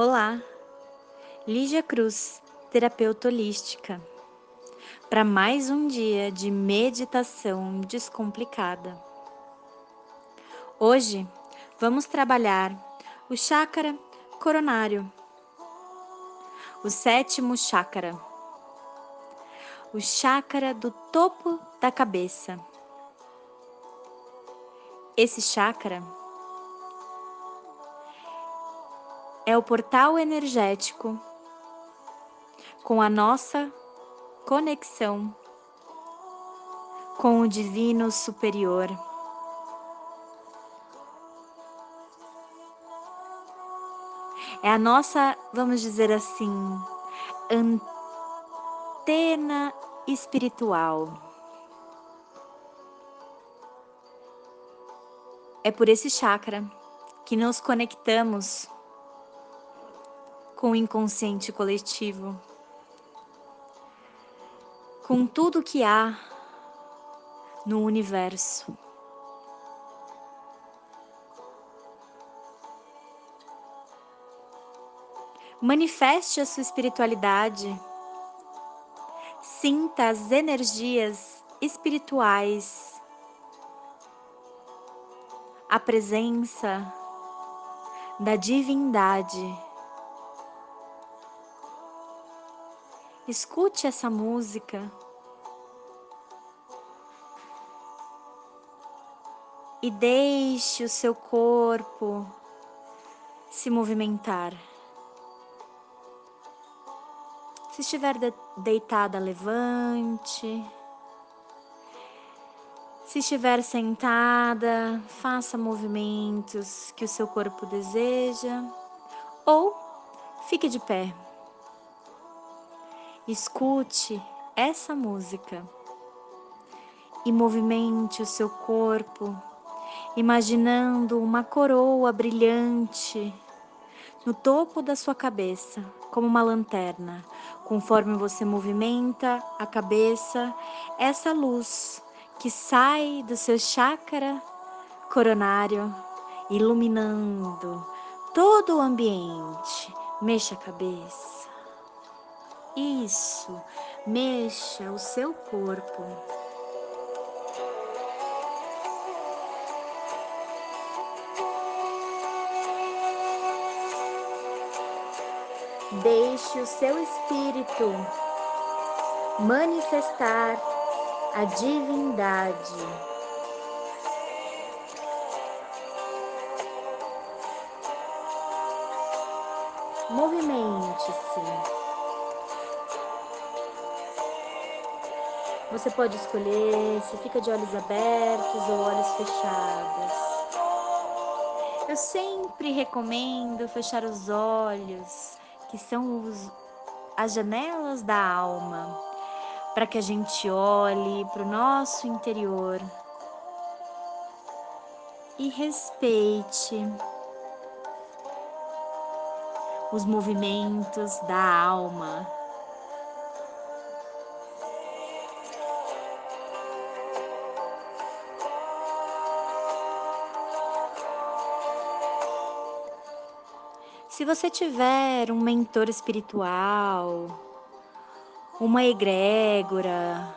Olá, Lígia Cruz, terapeuta holística, para mais um dia de meditação descomplicada. Hoje vamos trabalhar o chakra coronário, o sétimo chakra, o chakra do topo da cabeça. Esse chakra é o portal energético com a nossa conexão com o Divino Superior. É a nossa, vamos dizer assim, antena espiritual. É por esse chakra que nos conectamos com o inconsciente coletivo, com tudo que há no universo. Manifeste a sua espiritualidade, sinta as energias espirituais, a presença da divindade Escute essa música. E deixe o seu corpo se movimentar. Se estiver deitada, levante. Se estiver sentada, faça movimentos que o seu corpo deseja ou fique de pé. Escute essa música e movimente o seu corpo, imaginando uma coroa brilhante no topo da sua cabeça, como uma lanterna. Conforme você movimenta a cabeça, essa luz que sai do seu chakra coronário, iluminando todo o ambiente. Mexa a cabeça. Isso, mexa o seu corpo. Deixe o seu espírito manifestar a divindade. Movimente-se. Você pode escolher se fica de olhos abertos ou olhos fechados. Eu sempre recomendo fechar os olhos, que são os, as janelas da alma, para que a gente olhe para o nosso interior e respeite os movimentos da alma. Se você tiver um mentor espiritual, uma egrégora,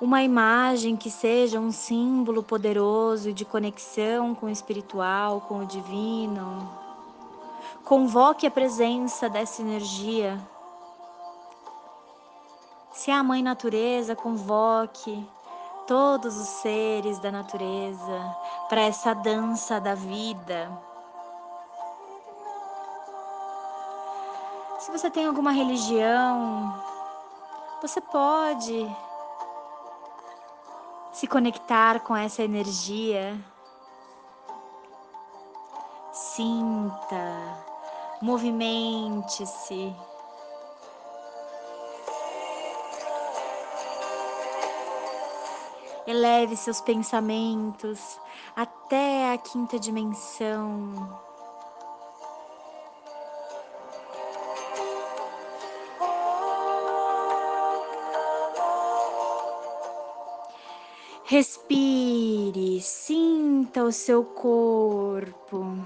uma imagem que seja um símbolo poderoso de conexão com o espiritual, com o divino, convoque a presença dessa energia. Se é a Mãe Natureza, convoque todos os seres da natureza para essa dança da vida. Se você tem alguma religião, você pode se conectar com essa energia. Sinta, movimente-se. Eleve seus pensamentos até a quinta dimensão. Respire, sinta o seu corpo.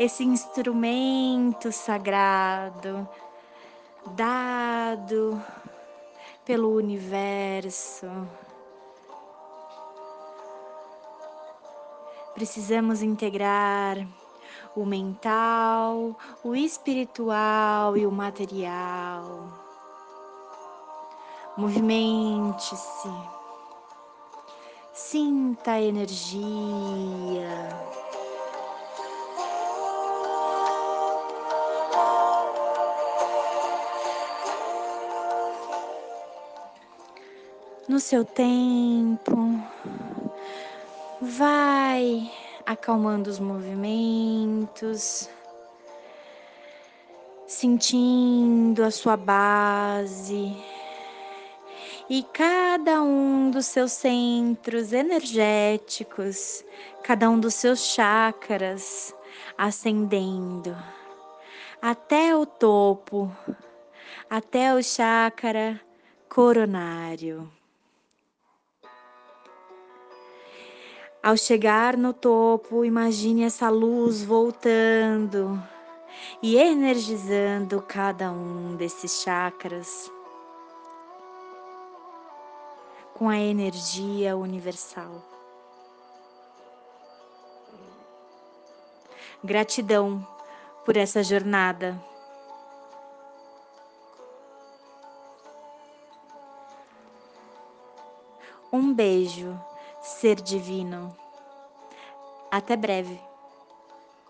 esse instrumento sagrado dado pelo universo. Precisamos integrar o mental, o espiritual e o material. Movimente-se, sinta a energia. No seu tempo, vai acalmando os movimentos, sentindo a sua base e cada um dos seus centros energéticos, cada um dos seus chakras ascendendo até o topo, até o chakra coronário. Ao chegar no topo, imagine essa luz voltando e energizando cada um desses chakras com a energia universal. Gratidão por essa jornada. Um beijo ser divino. Até breve.